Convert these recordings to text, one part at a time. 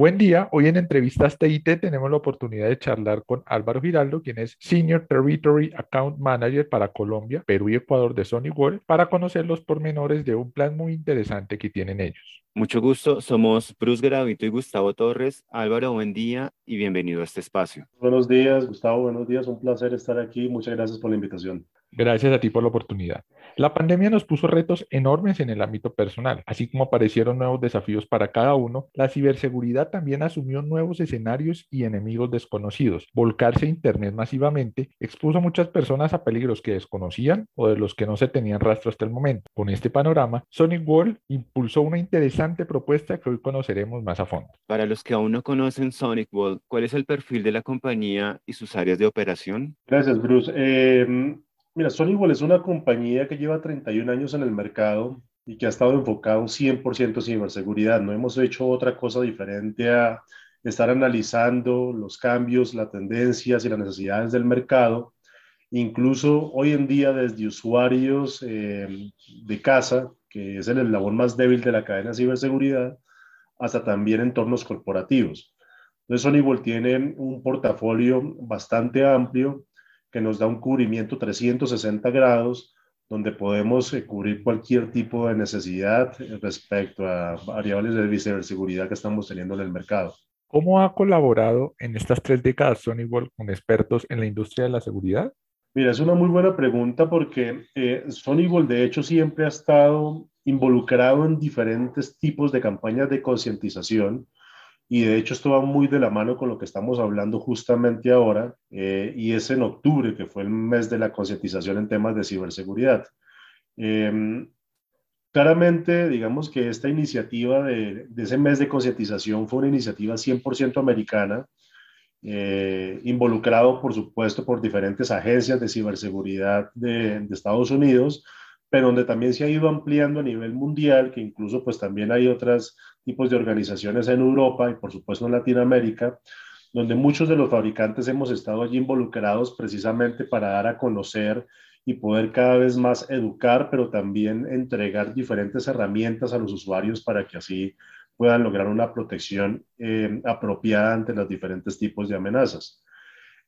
Buen día, hoy en Entrevistas TIT tenemos la oportunidad de charlar con Álvaro Giraldo, quien es Senior Territory Account Manager para Colombia, Perú y Ecuador de Sony World, para conocer los pormenores de un plan muy interesante que tienen ellos. Mucho gusto, somos Bruce Gravito y Gustavo Torres. Álvaro, buen día y bienvenido a este espacio. Buenos días, Gustavo, buenos días, un placer estar aquí. Muchas gracias por la invitación. Gracias a ti por la oportunidad. La pandemia nos puso retos enormes en el ámbito personal, así como aparecieron nuevos desafíos para cada uno, la ciberseguridad también asumió nuevos escenarios y enemigos desconocidos. Volcarse a Internet masivamente expuso a muchas personas a peligros que desconocían o de los que no se tenían rastro hasta el momento. Con este panorama, Sonic World impulsó una interesante propuesta que hoy conoceremos más a fondo. Para los que aún no conocen Sonic World, ¿cuál es el perfil de la compañía y sus áreas de operación? Gracias, Bruce. Eh, Mira, Sonywall es una compañía que lleva 31 años en el mercado y que ha estado enfocado 100% en ciberseguridad. No hemos hecho otra cosa diferente a estar analizando los cambios, las tendencias y las necesidades del mercado. Incluso hoy en día desde usuarios eh, de casa, que es el eslabón más débil de la cadena de ciberseguridad, hasta también entornos corporativos. Entonces, Sonywall tiene un portafolio bastante amplio que nos da un cubrimiento 360 grados, donde podemos eh, cubrir cualquier tipo de necesidad eh, respecto a variables de ciberseguridad que estamos teniendo en el mercado. ¿Cómo ha colaborado en estas tres décadas Sonywall con expertos en la industria de la seguridad? Mira, es una muy buena pregunta porque eh, Sonywall de hecho siempre ha estado involucrado en diferentes tipos de campañas de concientización y de hecho esto va muy de la mano con lo que estamos hablando justamente ahora, eh, y es en octubre, que fue el mes de la concientización en temas de ciberseguridad. Em, claramente, digamos que esta iniciativa de, ese mes de concientización fue una iniciativa 100% americana, eh, involucrado, por supuesto, por diferentes agencias de ciberseguridad de, de Estados Unidos, pero donde también se ha ido ampliando a nivel mundial, que incluso pues también hay otros tipos de organizaciones en Europa y por supuesto en Latinoamérica, donde muchos de los fabricantes hemos estado allí involucrados precisamente para dar a conocer y poder cada vez más educar, pero también entregar diferentes herramientas a los usuarios para que así puedan lograr una protección eh, apropiada ante los diferentes tipos de amenazas.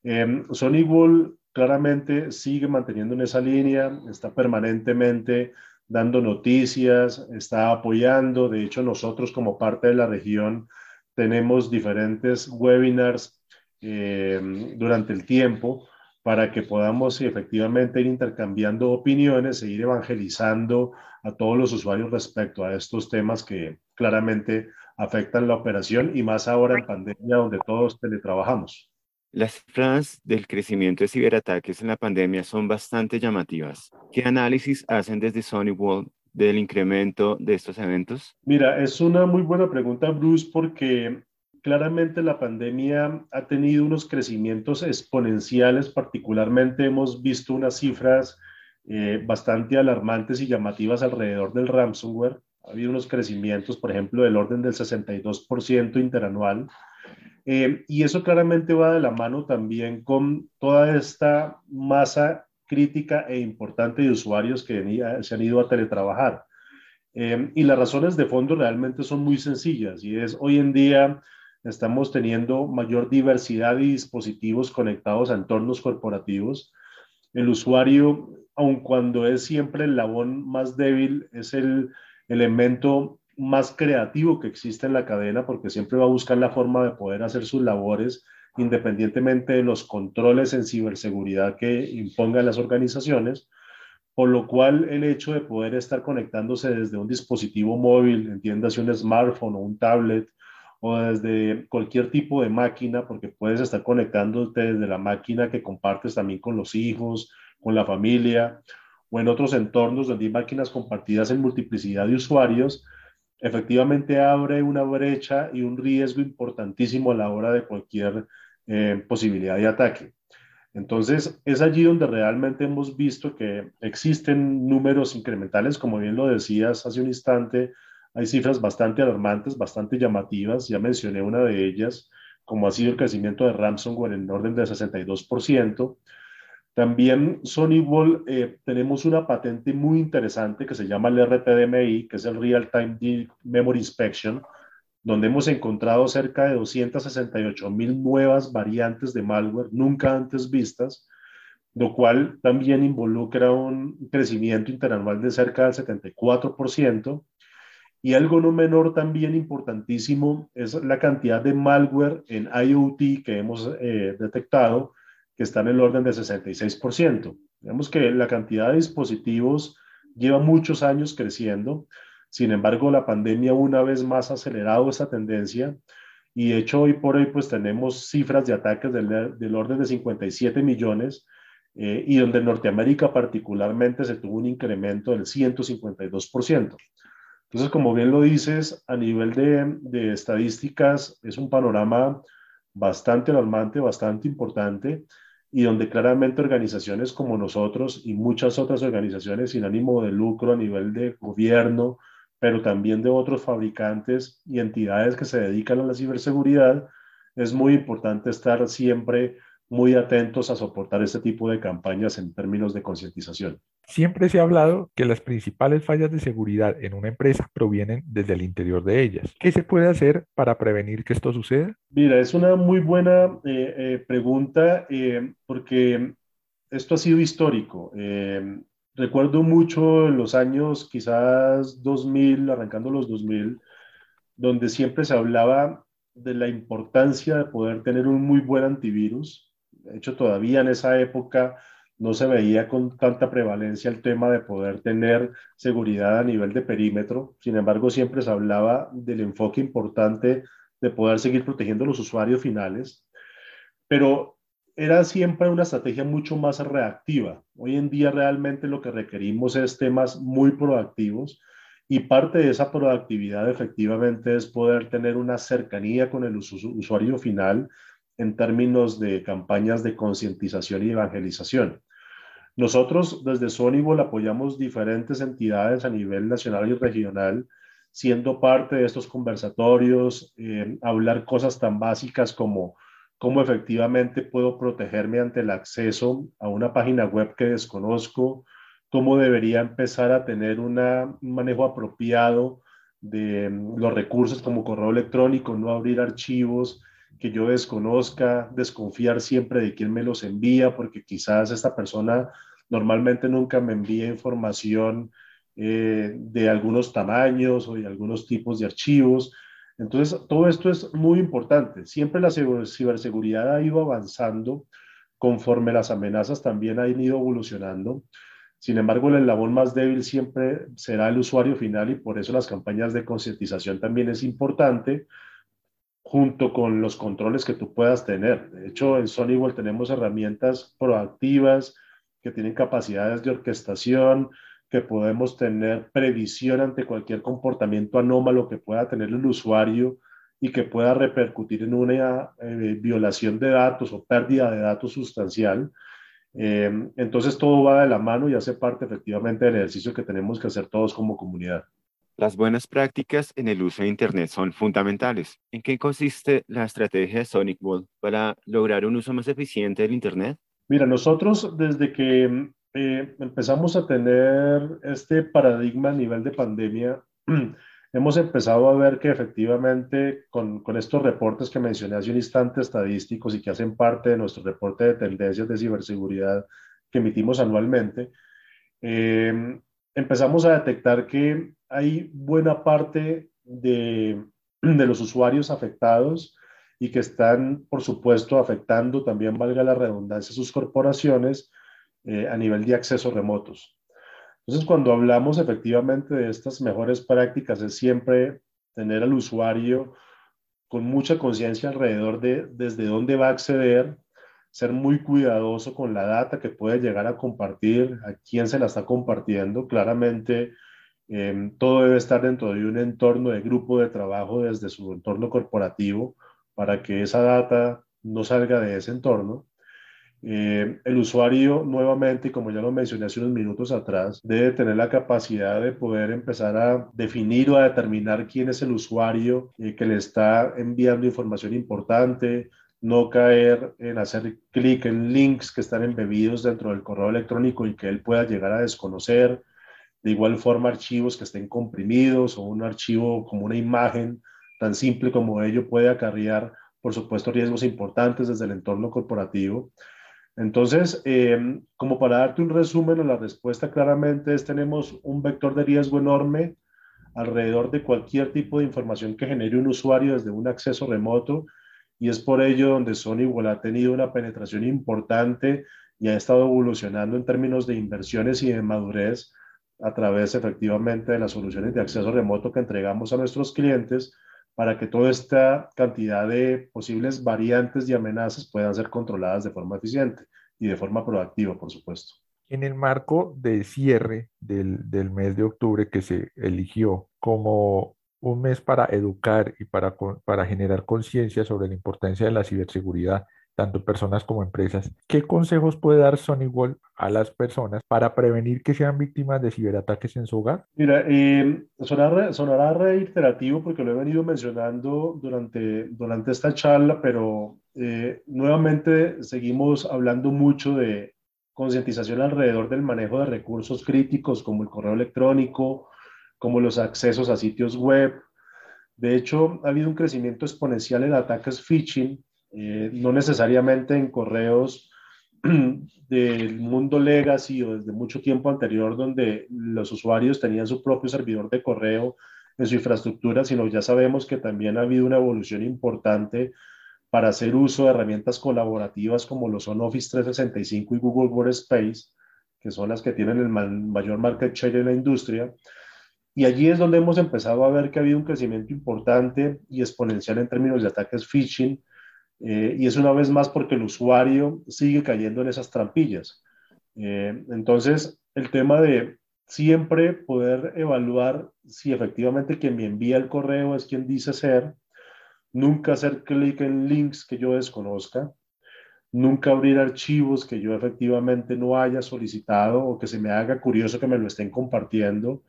Eh, Sony Bull claramente sigue manteniendo en esa línea, está permanentemente dando noticias, está apoyando. De hecho, nosotros como parte de la región tenemos diferentes webinars eh, durante el tiempo para que podamos efectivamente ir intercambiando opiniones e ir evangelizando a todos los usuarios respecto a estos temas que claramente afectan la operación y más ahora en pandemia donde todos teletrabajamos. Las cifras del crecimiento de ciberataques en la pandemia son bastante llamativas. ¿Qué análisis hacen desde Sony World del incremento de estos eventos? Mira, es una muy buena pregunta, Bruce, porque claramente la pandemia ha tenido unos crecimientos exponenciales, particularmente hemos visto unas cifras eh, bastante alarmantes y llamativas alrededor del ransomware. Ha habido unos crecimientos, por ejemplo, del orden del 62% interanual eh, y eso claramente va de la mano también con toda esta masa crítica e importante de usuarios que se han ido a teletrabajar. Eh, y las razones de fondo realmente son muy sencillas y es hoy en día estamos teniendo mayor diversidad de dispositivos conectados a entornos corporativos. El usuario, aun cuando es siempre el labón más débil, es el elemento más creativo que existe en la cadena porque siempre va a buscar la forma de poder hacer sus labores independientemente de los controles en ciberseguridad que impongan las organizaciones, por lo cual el hecho de poder estar conectándose desde un dispositivo móvil, entiéndase un smartphone o un tablet, o desde cualquier tipo de máquina, porque puedes estar conectándote desde la máquina que compartes también con los hijos, con la familia, o en otros entornos donde hay máquinas compartidas en multiplicidad de usuarios, efectivamente abre una brecha y un riesgo importantísimo a la hora de cualquier eh, posibilidad de ataque. Entonces, es allí donde realmente hemos visto que existen números incrementales, como bien lo decías hace un instante, hay cifras bastante alarmantes, bastante llamativas, ya mencioné una de ellas, como ha sido el crecimiento de ransomware en orden del 62%, también Sony Wall eh, tenemos una patente muy interesante que se llama el RTDMI, que es el Real Time Memory Inspection, donde hemos encontrado cerca de 268 mil nuevas variantes de malware nunca antes vistas, lo cual también involucra un crecimiento interanual de cerca del 74%. Y algo no menor también importantísimo es la cantidad de malware en IoT que hemos eh, detectado, que está en el orden de 66%. Vemos que la cantidad de dispositivos lleva muchos años creciendo, sin embargo, la pandemia una vez más ha acelerado esa tendencia y de hecho hoy por hoy pues tenemos cifras de ataques del, orden de 57 millones eh, y donde en Norteamérica particularmente se tuvo un incremento del 152%. Entonces, como bien lo dices, a nivel de, de estadísticas es un panorama bastante alarmante, bastante importante y donde claramente organizaciones como nosotros y muchas otras organizaciones sin ánimo de lucro a nivel de gobierno, pero también de otros fabricantes y entidades que se dedican a la ciberseguridad, es muy importante estar siempre muy atentos a soportar este tipo de campañas en términos de concientización. Siempre se ha hablado que las principales fallas de seguridad en una empresa provienen desde el interior de ellas. ¿Qué se puede hacer para prevenir que esto suceda? Mira, es una muy buena eh, eh, pregunta eh, porque esto ha sido histórico. Recuerdo mucho en los años quizás 2000, arrancando los 2000, donde siempre se hablaba de la importancia de poder tener un muy buen antivirus. De hecho, todavía en esa época no se veía con tanta prevalencia el tema de poder tener seguridad a nivel de perímetro. Sin embargo, siempre se hablaba del enfoque importante de poder seguir protegiendo a los usuarios finales. Pero era siempre una estrategia mucho más reactiva. Hoy en día realmente lo que requerimos es temas muy proactivos y parte de esa proactividad efectivamente es poder tener una cercanía con el usuario final en términos de campañas de concientización y evangelización. Nosotros desde Sonibol apoyamos diferentes entidades a nivel nacional y regional, siendo parte de estos conversatorios, eh, hablar cosas tan básicas como cómo efectivamente puedo protegerme ante el acceso a una página web que desconozco, cómo debería empezar a tener un manejo apropiado de mm, los recursos como correo electrónico, no abrir archivos que yo desconozca, desconfiar siempre de quién me los envía, porque quizás esta persona normalmente nunca me envía información eh, de algunos tamaños o de algunos tipos de archivos. Entonces, todo esto es muy importante. Siempre la ciberseguridad ha ido avanzando conforme las amenazas también han ido evolucionando. Sin embargo, el eslabón más débil siempre será el usuario final y por eso las campañas de concientización también es importante junto con los controles que tú puedas tener. De hecho, en Sonywall tenemos herramientas proactivas que tienen capacidades de orquestación, que podemos tener previsión ante cualquier comportamiento anómalo que pueda tener el usuario y que pueda repercutir en una eh, violación de datos o pérdida de datos sustancial. Eh, entonces todo va de la mano y hace parte efectivamente del ejercicio que tenemos que hacer todos como comunidad. Las buenas prácticas en el uso de Internet son fundamentales. ¿En qué consiste la estrategia de Sonic Wall para lograr un uso más eficiente del Internet? Mira, nosotros desde que eh, empezamos a tener este paradigma a nivel de pandemia, hemos empezado a ver que efectivamente con, con, estos reportes que mencioné hace un instante estadísticos y que hacen parte de nuestro reporte de tendencias de ciberseguridad que emitimos anualmente, eh, empezamos a detectar que hay buena parte de, de los usuarios afectados y que están, por supuesto, afectando también, valga la redundancia, sus corporaciones eh, a nivel de accesos remotos. Entonces, cuando hablamos efectivamente de estas mejores prácticas, es siempre tener al usuario con mucha conciencia alrededor de desde dónde va a acceder, ser muy cuidadoso con la data que puede llegar a compartir, a quién se la está compartiendo. Claramente, em, todo debe estar dentro de un entorno de grupo de trabajo desde su entorno corporativo para que esa data no salga de ese entorno. Eh, el usuario, nuevamente, como ya lo mencioné hace unos minutos atrás, debe tener la capacidad de poder empezar a definir o a determinar quién es el usuario eh, que le está enviando información importante, no caer en hacer clic en links que están embebidos dentro del correo electrónico y que él pueda llegar a desconocer. De igual forma, archivos que estén comprimidos o un archivo como una imagen tan simple como ello puede acarrear, por supuesto, riesgos importantes desde el entorno corporativo. Entonces, eh, como para darte un resumen a la respuesta, claramente es tenemos un vector de riesgo enorme alrededor de cualquier tipo de información que genere un usuario desde un acceso remoto y es por ello donde Sony igual ha tenido una penetración importante y ha estado evolucionando en términos de inversiones y de madurez a través efectivamente de las soluciones de acceso remoto que entregamos a nuestros clientes para que toda esta cantidad de posibles variantes y amenazas puedan ser controladas de forma eficiente y de forma proactiva, por supuesto. En el marco de cierre del, del mes de octubre que se eligió como un mes para educar y para, para generar conciencia sobre la importancia de la ciberseguridad, tanto personas como empresas. ¿Qué consejos puede dar Sony Wall a las personas para prevenir que sean víctimas de ciberataques en su hogar? Mira, eh, sonará, sonará, reiterativo porque lo he venido mencionando durante, durante esta charla, pero eh, nuevamente seguimos hablando mucho de concientización alrededor del manejo de recursos críticos como el correo electrónico, como los accesos a sitios web. De hecho, ha habido un crecimiento exponencial en ataques phishing eh, no necesariamente en correos del mundo legacy o desde mucho tiempo anterior donde los usuarios tenían su propio servidor de correo en su infraestructura, sino ya sabemos que también ha habido una evolución importante para hacer uso de herramientas colaborativas como lo son Office 365 y Google Workspace, que son las que tienen el mayor market share en la industria. Y allí es donde hemos empezado a ver que ha habido un crecimiento importante y exponencial en términos de ataques phishing, eh, y es una vez más porque el usuario sigue cayendo en esas trampillas. Eh, entonces, el tema de siempre poder evaluar si efectivamente quien me envía el correo es quien dice ser, nunca hacer clic en links que yo desconozca, nunca abrir archivos que yo efectivamente no haya solicitado o que se me haga curioso que me lo estén compartiendo.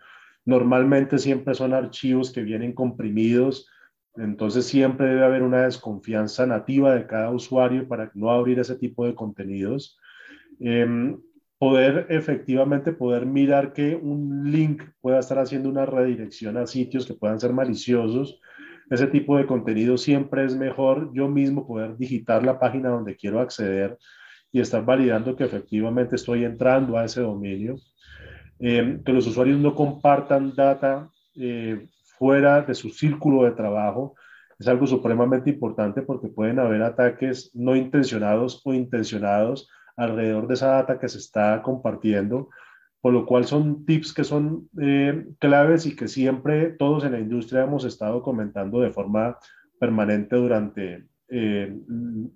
Normalmente siempre son archivos que vienen comprimidos entonces siempre debe haber una desconfianza nativa de cada usuario para no abrir ese tipo de contenidos. Em, poder efectivamente poder mirar que un link pueda estar haciendo una redirección a sitios que puedan ser maliciosos. Ese tipo de contenido siempre es mejor yo mismo poder digitar la página donde quiero acceder y estar validando que efectivamente estoy entrando a ese dominio. Em, que los usuarios no compartan data eh, fuera de su círculo de trabajo es algo supremamente importante porque pueden haber ataques no intencionados o intencionados alrededor de esa data que se está compartiendo, por lo cual son tips que son eh, claves y que siempre todos en la industria hemos estado comentando de forma permanente durante eh,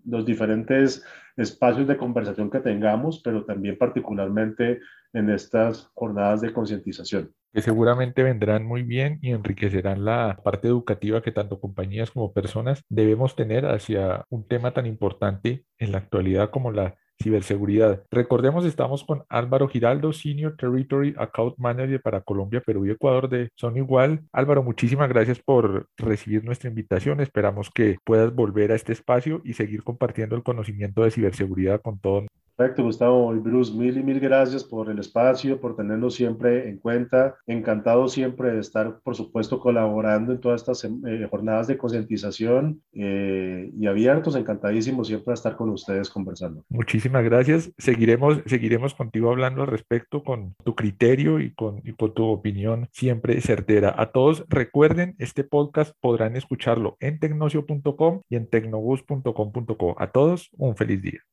los diferentes espacios de conversación que tengamos, pero también particularmente en estas jornadas de concientización que seguramente vendrán muy bien y enriquecerán la parte educativa que tanto compañías como personas debemos tener hacia un tema tan importante en la actualidad como la ciberseguridad. Recordemos, estamos con Álvaro Giraldo, Senior Territory Account Manager para Colombia, Perú y Ecuador de Son Igual. Álvaro, muchísimas gracias por recibir nuestra invitación. Esperamos que puedas volver a este espacio y seguir compartiendo el conocimiento de ciberseguridad con todos Perfecto, Gustavo y Bruce, mil y mil gracias por el espacio, por tenerlo siempre en cuenta. Encantado siempre de estar, por supuesto, colaborando en todas estas eh, jornadas de concientización eh, y abiertos, encantadísimos siempre de estar con ustedes conversando. Muchísimas gracias. Seguiremos, seguiremos contigo hablando al respecto con tu criterio y con, y con tu opinión siempre certera. A todos recuerden, este podcast podrán escucharlo en tecnocio.com y en tecnobus.com.co. A todos, un feliz día.